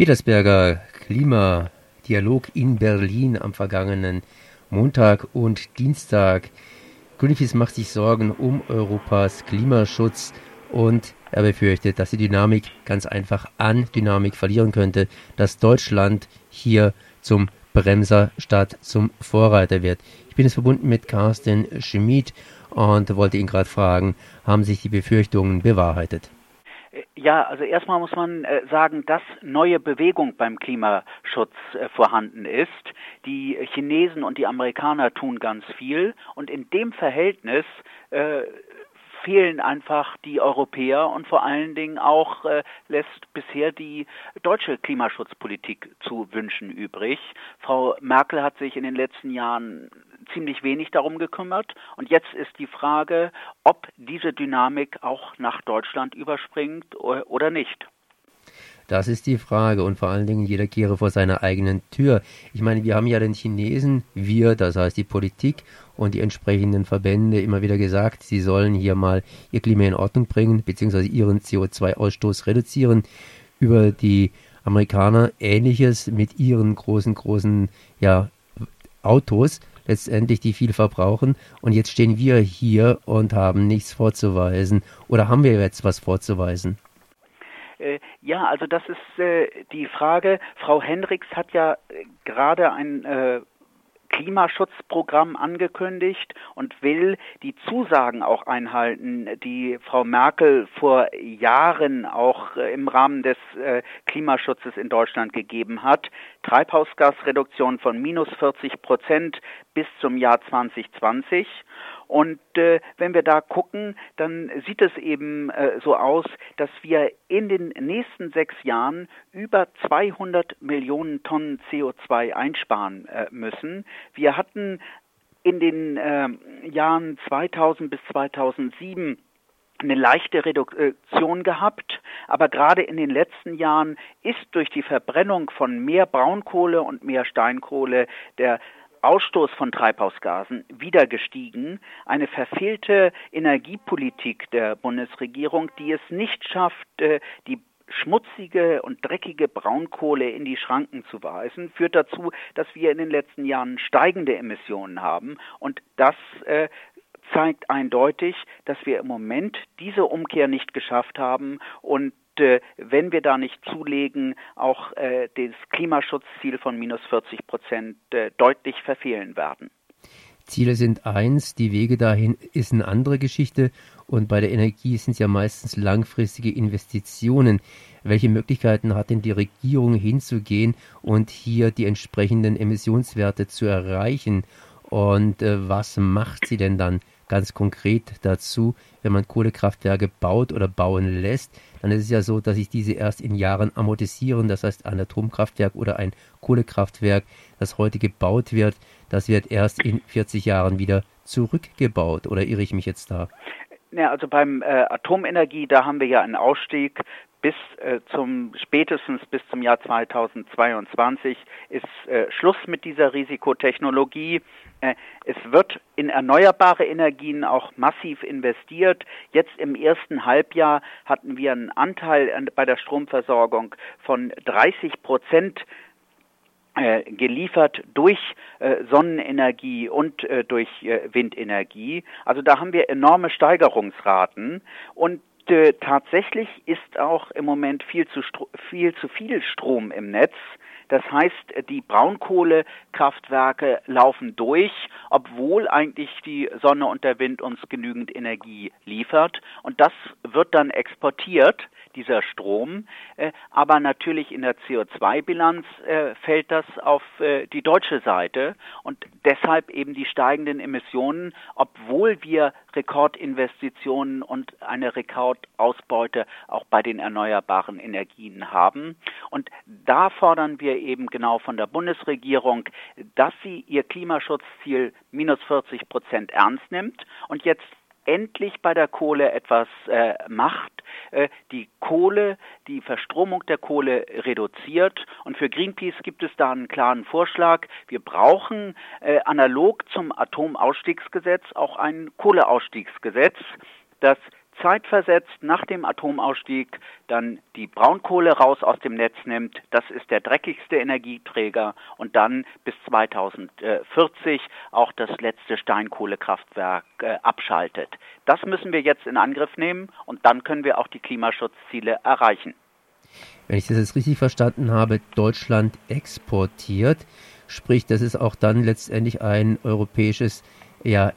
Petersberger Klimadialog in Berlin am vergangenen Montag und Dienstag. Greenpeace macht sich Sorgen um Europas Klimaschutz und er befürchtet, dass die Dynamik ganz einfach an Dynamik verlieren könnte, dass Deutschland hier zum Bremser statt zum Vorreiter wird. Ich bin jetzt verbunden mit Carsten Schmid und wollte ihn gerade fragen, haben sich die Befürchtungen bewahrheitet? Ja, also erstmal muss man äh, sagen, dass neue Bewegung beim Klimaschutz äh, vorhanden ist. Die Chinesen und die Amerikaner tun ganz viel und in dem Verhältnis äh, fehlen einfach die Europäer und vor allen Dingen auch äh, lässt bisher die deutsche Klimaschutzpolitik zu wünschen übrig. Frau Merkel hat sich in den letzten Jahren ziemlich wenig darum gekümmert und jetzt ist die Frage, ob diese Dynamik auch nach Deutschland überspringt oder nicht. Das ist die Frage und vor allen Dingen jeder kehre vor seiner eigenen Tür. Ich meine, wir haben ja den Chinesen, wir, das heißt die Politik und die entsprechenden Verbände immer wieder gesagt, sie sollen hier mal ihr Klima in Ordnung bringen, beziehungsweise ihren CO2-Ausstoß reduzieren. Über die Amerikaner ähnliches mit ihren großen, großen ja, Autos, letztendlich die viel verbrauchen. Und jetzt stehen wir hier und haben nichts vorzuweisen. Oder haben wir jetzt was vorzuweisen? Äh, ja, also das ist äh, die Frage. Frau Hendricks hat ja äh, gerade ein äh, Klimaschutzprogramm angekündigt und will die Zusagen auch einhalten, die Frau Merkel vor Jahren auch äh, im Rahmen des äh, Klimaschutzes in Deutschland gegeben hat. Treibhausgasreduktion von minus 40 Prozent bis zum Jahr 2020 und äh, wenn wir da gucken, dann sieht es eben äh, so aus, dass wir in den nächsten sechs Jahren über 200 Millionen Tonnen CO2 einsparen äh, müssen. Wir hatten in den äh, Jahren 2000 bis 2007 eine leichte Reduktion gehabt, aber gerade in den letzten Jahren ist durch die Verbrennung von mehr Braunkohle und mehr Steinkohle der Ausstoß von Treibhausgasen wieder gestiegen. Eine verfehlte Energiepolitik der Bundesregierung, die es nicht schafft, äh, die schmutzige und dreckige Braunkohle in die Schranken zu weisen, führt dazu, dass wir in den letzten Jahren steigende Emissionen haben. Und das äh, zeigt eindeutig, dass wir im Moment diese Umkehr nicht geschafft haben und äh, wenn wir da nicht zulegen, auch äh, das Klimaschutzziel von minus 40 Prozent äh, deutlich verfehlen werden. Ziele sind eins, die Wege dahin ist eine andere Geschichte und bei der Energie sind es ja meistens langfristige Investitionen. Welche Möglichkeiten hat denn die Regierung hinzugehen und hier die entsprechenden Emissionswerte zu erreichen? Und äh, was macht sie denn dann ganz konkret dazu, wenn man Kohlekraftwerke baut oder bauen lässt, dann ist es ja so, dass sich diese erst in Jahren amortisieren. Das heißt, ein Atomkraftwerk oder ein Kohlekraftwerk, das heute gebaut wird, das wird erst in 40 Jahren wieder zurückgebaut. Oder irre ich mich jetzt da? Ja, also beim äh, Atomenergie, da haben wir ja einen Ausstieg bis äh, zum spätestens bis zum Jahr 2022 ist äh, Schluss mit dieser Risikotechnologie. Äh, es wird in erneuerbare Energien auch massiv investiert. Jetzt im ersten Halbjahr hatten wir einen Anteil bei der Stromversorgung von 30 Prozent geliefert durch äh, Sonnenenergie und äh, durch äh, Windenergie. Also da haben wir enorme Steigerungsraten und äh, tatsächlich ist auch im Moment viel zu, viel zu viel Strom im Netz. Das heißt, die Braunkohlekraftwerke laufen durch, obwohl eigentlich die Sonne und der Wind uns genügend Energie liefert. Und das wird dann exportiert dieser Strom. Äh, aber natürlich in der CO2-Bilanz äh, fällt das auf äh, die deutsche Seite und deshalb eben die steigenden Emissionen, obwohl wir Rekordinvestitionen und eine Rekordausbeute auch bei den erneuerbaren Energien haben. Und da fordern wir eben genau von der Bundesregierung, dass sie ihr Klimaschutzziel minus 40 Prozent ernst nimmt und jetzt endlich bei der Kohle etwas äh, macht, äh, die Kohle, die Verstromung der Kohle reduziert. Und für Greenpeace gibt es da einen klaren Vorschlag. Wir brauchen äh, analog zum Atomausstiegsgesetz auch ein Kohleausstiegsgesetz, das zeitversetzt nach dem Atomausstieg dann die Braunkohle raus aus dem Netz nimmt. Das ist der dreckigste Energieträger und dann bis 2040 auch das letzte Steinkohlekraftwerk äh, abschaltet. Das müssen wir jetzt in Angriff nehmen und dann können wir auch die Klimaschutzziele erreichen. Wenn ich das jetzt richtig verstanden habe, Deutschland exportiert, sprich, das ist auch dann letztendlich ein europäisches ja,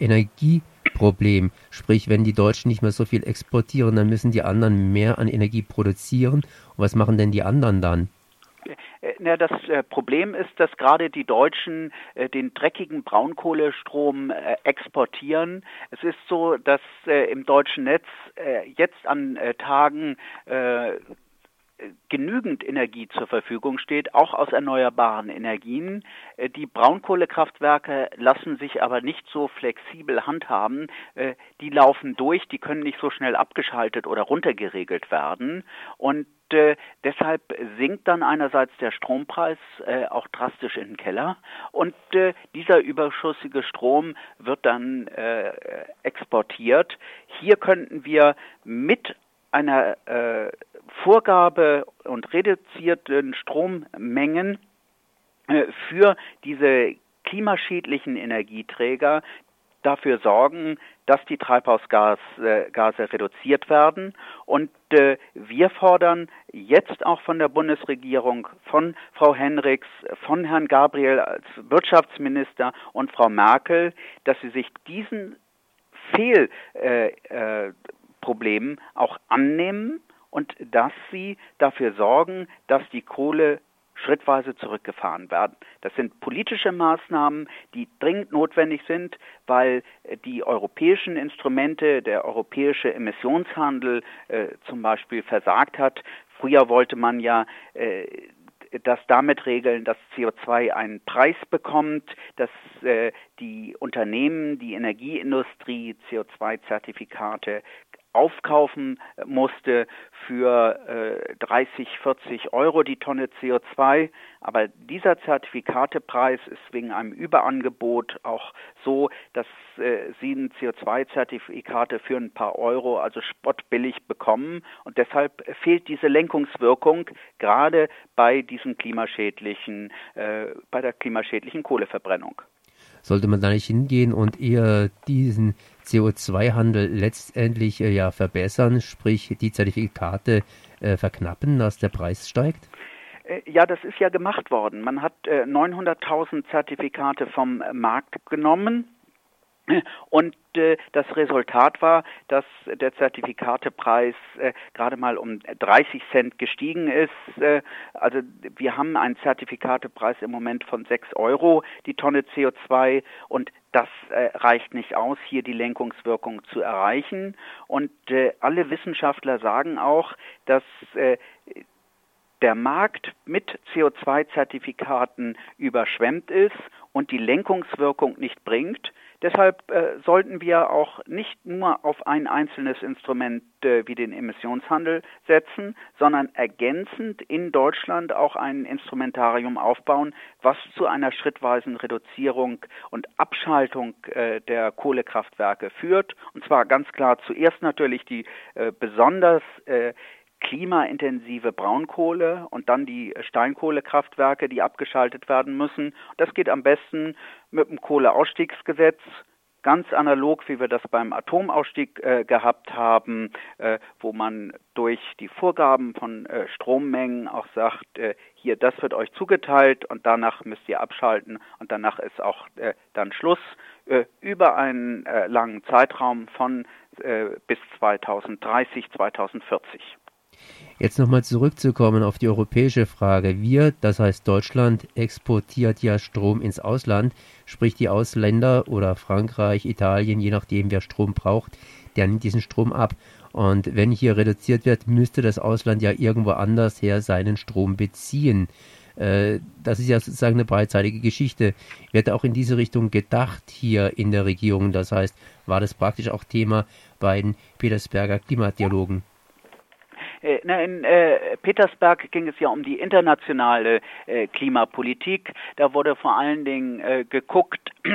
Energieproblem. Sprich, wenn die Deutschen nicht mehr so viel exportieren, dann müssen die anderen mehr an Energie produzieren. Und was machen denn die anderen dann? Na, das äh, Problem ist, dass gerade die Deutschen äh, den dreckigen Braunkohlestrom äh, exportieren. Es ist so, dass äh, im deutschen Netz äh, jetzt an äh, Tagen genügend Energie zur Verfügung steht, auch aus erneuerbaren Energien. Äh, die Braunkohlekraftwerke lassen sich aber nicht so flexibel handhaben. Äh, die laufen durch, die können nicht so schnell abgeschaltet oder runtergeregelt werden. Und äh, deshalb sinkt dann einerseits der Strompreis auch drastisch in den Keller und dieser überschüssige Strom wird dann exportiert. Hier könnten wir mit einer äh, Vorgabe und reduzierten Strommengen äh, für diese klimaschädlichen Energieträger dafür sorgen, dass die Treibhausgase äh, reduziert werden. Und äh, wir fordern jetzt auch von der Bundesregierung, von Frau Henriks, von Herrn Gabriel als Wirtschaftsminister und Frau Merkel, dass sie sich diesen Fehl äh, äh, Problemen auch annehmen und dass sie dafür sorgen, dass die Kohle schrittweise zurückgefahren werden. Das sind politische Maßnahmen, die dringend notwendig sind, weil die europäischen Instrumente, der europäische Emissionshandel äh, zum Beispiel versagt hat. Früher wollte man ja äh, das damit regeln, dass CO2 einen Preis bekommt, dass äh, die Unternehmen, die Energieindustrie CO2-Zertifikate aufkaufen musste für äh, 30, 40 Euro die Tonne CO2. Aber dieser Zertifikatepreis ist wegen einem Überangebot auch so, dass äh, sie CO2-Zertifikate für ein paar Euro, also spottbillig bekommen. Und deshalb fehlt diese Lenkungswirkung gerade bei diesen klimaschädlichen, äh, bei der klimaschädlichen Kohleverbrennung. Sollte man da nicht hingehen und eher diesen CO2-Handel letztendlich äh, ja verbessern, sprich die Zertifikate äh, verknappen, dass der Preis steigt? Äh, ja, das ist ja gemacht worden. Man hat äh, 900.000 Zertifikate vom Markt genommen und äh, das Resultat war, dass der Zertifikatepreis äh, gerade mal um 30 Cent gestiegen ist. Äh, also wir haben einen Zertifikatepreis im Moment von 6 Euro die Tonne CO2 und das äh, reicht nicht aus, hier die Lenkungswirkung zu erreichen. Und äh, alle Wissenschaftler sagen auch, dass äh, der Markt mit CO2-Zertifikaten überschwemmt ist und die Lenkungswirkung nicht bringt. Deshalb äh, sollten wir auch nicht nur auf ein einzelnes Instrument äh, wie den Emissionshandel setzen, sondern ergänzend in Deutschland auch ein Instrumentarium aufbauen, was zu einer schrittweisen Reduzierung und Abschaltung äh, der Kohlekraftwerke führt. Und zwar ganz klar zuerst natürlich die äh, besonders äh, klimaintensive Braunkohle und dann die Steinkohlekraftwerke, die abgeschaltet werden müssen. Das geht am besten mit dem Kohleausstiegsgesetz, ganz analog, wie wir das beim Atomausstieg äh, gehabt haben, äh, wo man durch die Vorgaben von äh, Strommengen auch sagt, äh, hier, das wird euch zugeteilt und danach müsst ihr abschalten und danach ist auch äh, dann Schluss äh, über einen langen Zeitraum von bis 2030, 2040. Jetzt nochmal zurückzukommen auf die europäische Frage. Wir, das heißt Deutschland, exportiert ja Strom ins Ausland, sprich die Ausländer oder Frankreich, Italien, je nachdem wer Strom braucht, der nimmt diesen Strom ab. Und wenn hier reduziert wird, müsste das Ausland ja irgendwo anders her seinen Strom beziehen. Äh, das ist ja sozusagen eine beidseitige Geschichte. Wird auch in diese Richtung gedacht hier in der Regierung? Das heißt, war das praktisch auch Thema bei den Petersberger Klimadialogen? Äh, in äh, Petersberg ging es ja um die internationale äh, Klimapolitik. Da wurde vor allen Dingen geguckt,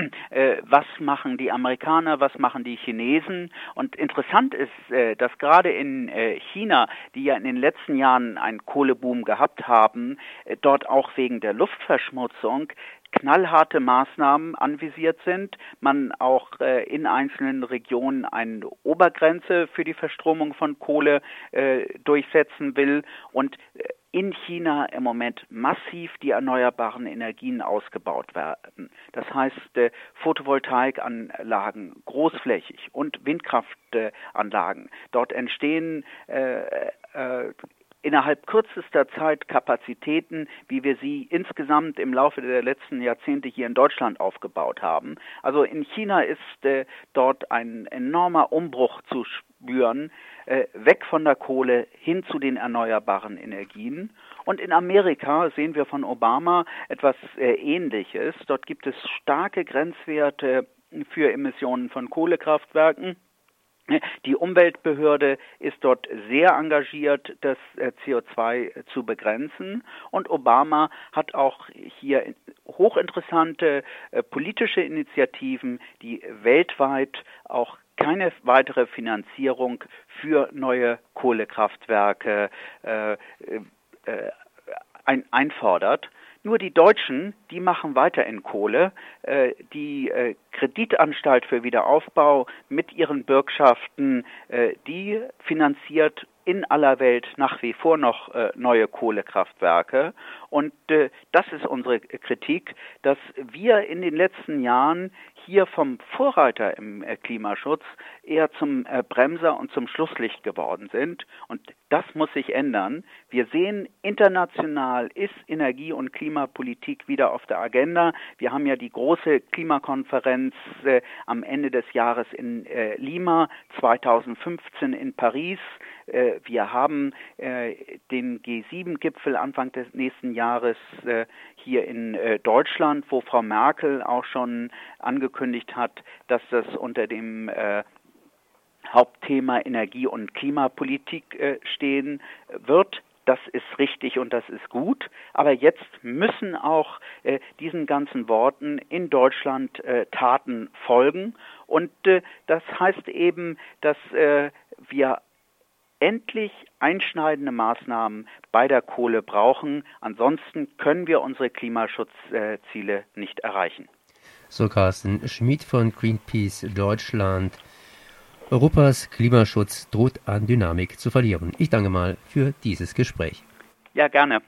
was machen die Amerikaner, was machen die Chinesen. Und interessant ist, dass gerade in China, die ja in den letzten Jahren einen Kohleboom gehabt haben, dort auch wegen der Luftverschmutzung knallharte Maßnahmen anvisiert sind, man auch äh, in einzelnen Regionen eine Obergrenze für die Verstromung von Kohle äh, durchsetzen will und äh, in China im Moment massiv die erneuerbaren Energien ausgebaut werden. Das heißt, äh, Photovoltaikanlagen großflächig und Windkraftanlagen. Dort entstehen äh, äh, innerhalb kürzester Zeit Kapazitäten, wie wir sie insgesamt im Laufe der letzten Jahrzehnte hier in Deutschland aufgebaut haben. Also in China ist äh, dort ein enormer Umbruch zu spüren, äh, weg von der Kohle hin zu den erneuerbaren Energien. Und in Amerika sehen wir von Obama etwas äh, Ähnliches. Dort gibt es starke Grenzwerte für Emissionen von Kohlekraftwerken. Die Umweltbehörde ist dort sehr engagiert, das äh, CO2 zu begrenzen. Und Obama hat auch hier hochinteressante äh, politische Initiativen, die weltweit auch keine weitere Finanzierung für neue Kohlekraftwerke äh, äh, ein, einfordert. Nur die Deutschen, die machen weiter in Kohle. Äh, die äh, Kreditanstalt für Wiederaufbau mit ihren Bürgschaften, äh, die finanziert in aller Welt nach wie vor noch neue Kohlekraftwerke. Und das ist unsere Kritik, dass wir in den letzten Jahren hier vom Vorreiter im äh, Klimaschutz eher zum äh, Bremser und zum Schlusslicht geworden sind. Und das muss sich ändern. Wir sehen, international ist Energie- und Klimapolitik wieder auf der Agenda. Wir haben ja die große Klimakonferenz äh, am Ende des Jahres in äh, Lima, 2015 in Paris. Äh, wir haben äh, den G7-Gipfel Anfang des nächsten Jahres hier in Deutschland, wo Frau Merkel auch schon angekündigt hat, dass das unter dem Hauptthema Energie- und Klimapolitik äh, stehen wird. Das ist richtig und das ist gut. Aber jetzt müssen auch äh, diesen ganzen Worten in Deutschland äh, Taten folgen. Und äh, das heißt eben, dass äh, wir endlich einschneidende Maßnahmen bei der Kohle brauchen. Ansonsten können wir unsere Klimaschutzziele nicht erreichen. So Carsten Schmid von Greenpeace Deutschland. Europas Klimaschutz droht an Dynamik zu verlieren. Ich danke mal für dieses Gespräch. Ja, gerne.